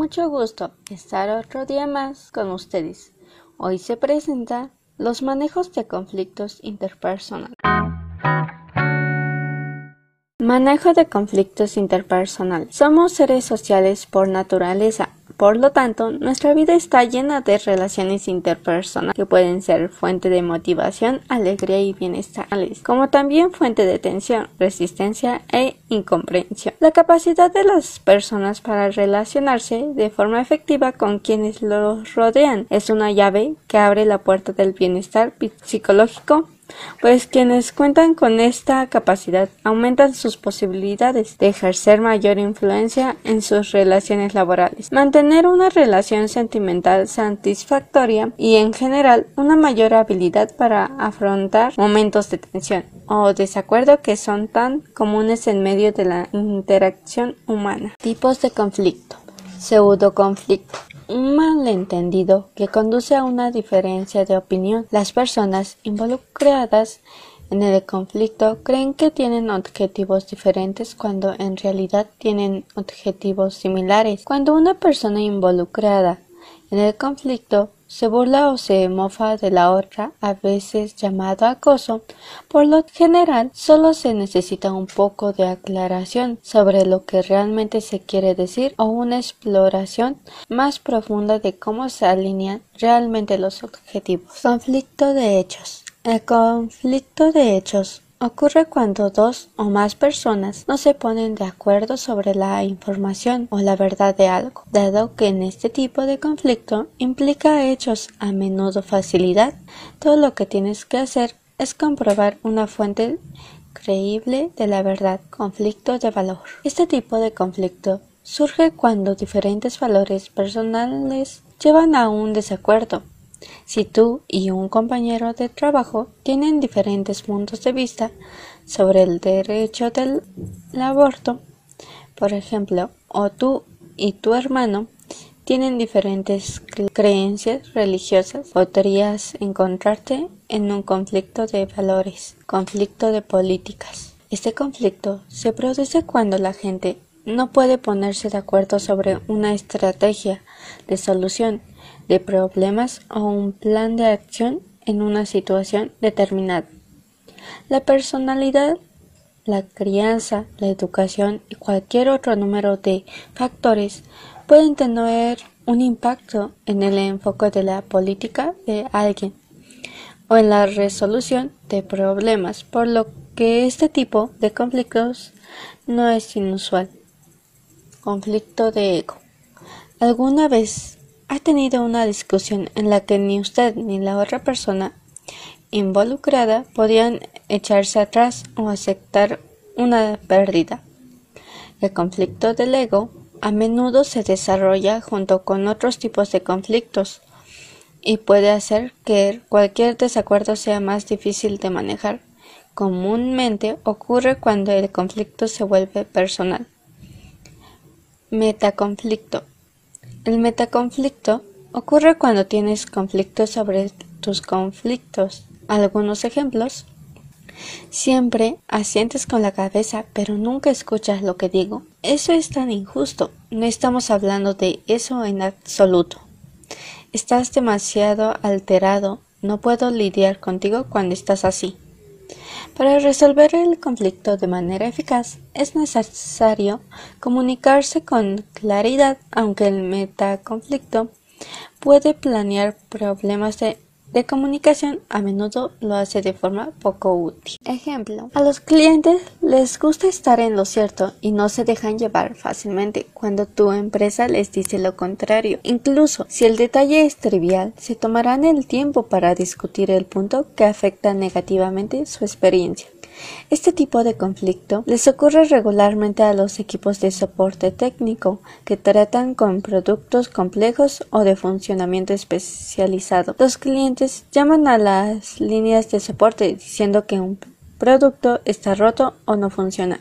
mucho gusto estar otro día más con ustedes. Hoy se presenta los manejos de conflictos interpersonales. Manejo de conflictos interpersonales. Somos seres sociales por naturaleza por lo tanto, nuestra vida está llena de relaciones interpersonales que pueden ser fuente de motivación, alegría y bienestar, como también fuente de tensión, resistencia e incomprensión. La capacidad de las personas para relacionarse de forma efectiva con quienes los rodean es una llave que abre la puerta del bienestar psicológico pues quienes cuentan con esta capacidad aumentan sus posibilidades de ejercer mayor influencia en sus relaciones laborales, mantener una relación sentimental satisfactoria y en general una mayor habilidad para afrontar momentos de tensión o desacuerdo que son tan comunes en medio de la interacción humana. Tipos de conflicto. Pseudo conflicto un malentendido que conduce a una diferencia de opinión. Las personas involucradas en el conflicto creen que tienen objetivos diferentes cuando en realidad tienen objetivos similares. Cuando una persona involucrada en el conflicto se burla o se mofa de la otra, a veces llamado acoso. Por lo general, solo se necesita un poco de aclaración sobre lo que realmente se quiere decir o una exploración más profunda de cómo se alinean realmente los objetivos. Conflicto de hechos. El conflicto de hechos Ocurre cuando dos o más personas no se ponen de acuerdo sobre la información o la verdad de algo, dado que en este tipo de conflicto implica hechos a menudo facilidad, todo lo que tienes que hacer es comprobar una fuente creíble de la verdad, conflicto de valor. Este tipo de conflicto surge cuando diferentes valores personales llevan a un desacuerdo si tú y un compañero de trabajo tienen diferentes puntos de vista sobre el derecho del aborto, por ejemplo, o tú y tu hermano tienen diferentes creencias religiosas, podrías encontrarte en un conflicto de valores, conflicto de políticas. Este conflicto se produce cuando la gente no puede ponerse de acuerdo sobre una estrategia de solución de problemas o un plan de acción en una situación determinada. La personalidad, la crianza, la educación y cualquier otro número de factores pueden tener un impacto en el enfoque de la política de alguien o en la resolución de problemas, por lo que este tipo de conflictos no es inusual. Conflicto de ego. ¿Alguna vez ha tenido una discusión en la que ni usted ni la otra persona involucrada podían echarse atrás o aceptar una pérdida. El conflicto del ego a menudo se desarrolla junto con otros tipos de conflictos y puede hacer que cualquier desacuerdo sea más difícil de manejar. Comúnmente ocurre cuando el conflicto se vuelve personal. Metaconflicto el metaconflicto ocurre cuando tienes conflictos sobre tus conflictos. Algunos ejemplos. Siempre asientes con la cabeza, pero nunca escuchas lo que digo. Eso es tan injusto. No estamos hablando de eso en absoluto. Estás demasiado alterado. No puedo lidiar contigo cuando estás así. Para resolver el conflicto de manera eficaz es necesario comunicarse con claridad, aunque el metaconflicto puede planear problemas de de comunicación a menudo lo hace de forma poco útil. Ejemplo, a los clientes les gusta estar en lo cierto y no se dejan llevar fácilmente cuando tu empresa les dice lo contrario. Incluso si el detalle es trivial, se tomarán el tiempo para discutir el punto que afecta negativamente su experiencia. Este tipo de conflicto les ocurre regularmente a los equipos de soporte técnico que tratan con productos complejos o de funcionamiento especializado. Los clientes llaman a las líneas de soporte diciendo que un producto está roto o no funciona.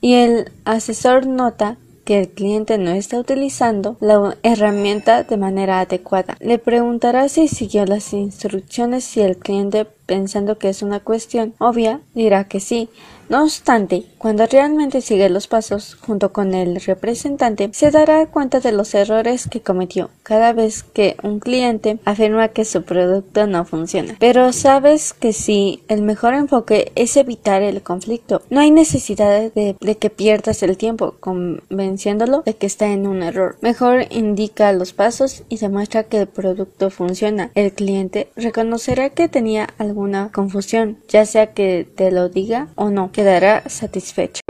Y el asesor nota que el cliente no está utilizando la herramienta de manera adecuada. Le preguntará si siguió las instrucciones si el cliente pensando que es una cuestión obvia, dirá que sí, no obstante, cuando realmente sigue los pasos junto con el representante, se dará cuenta de los errores que cometió cada vez que un cliente afirma que su producto no funciona. Pero sabes que si el mejor enfoque es evitar el conflicto, no hay necesidad de, que pierdas el tiempo convenciéndolo de que está en un error. Mejor indica los pasos y demuestra que el producto funciona. El cliente reconocerá que tenía alguna confusión, ya sea que te lo diga o no quedará satisfecho.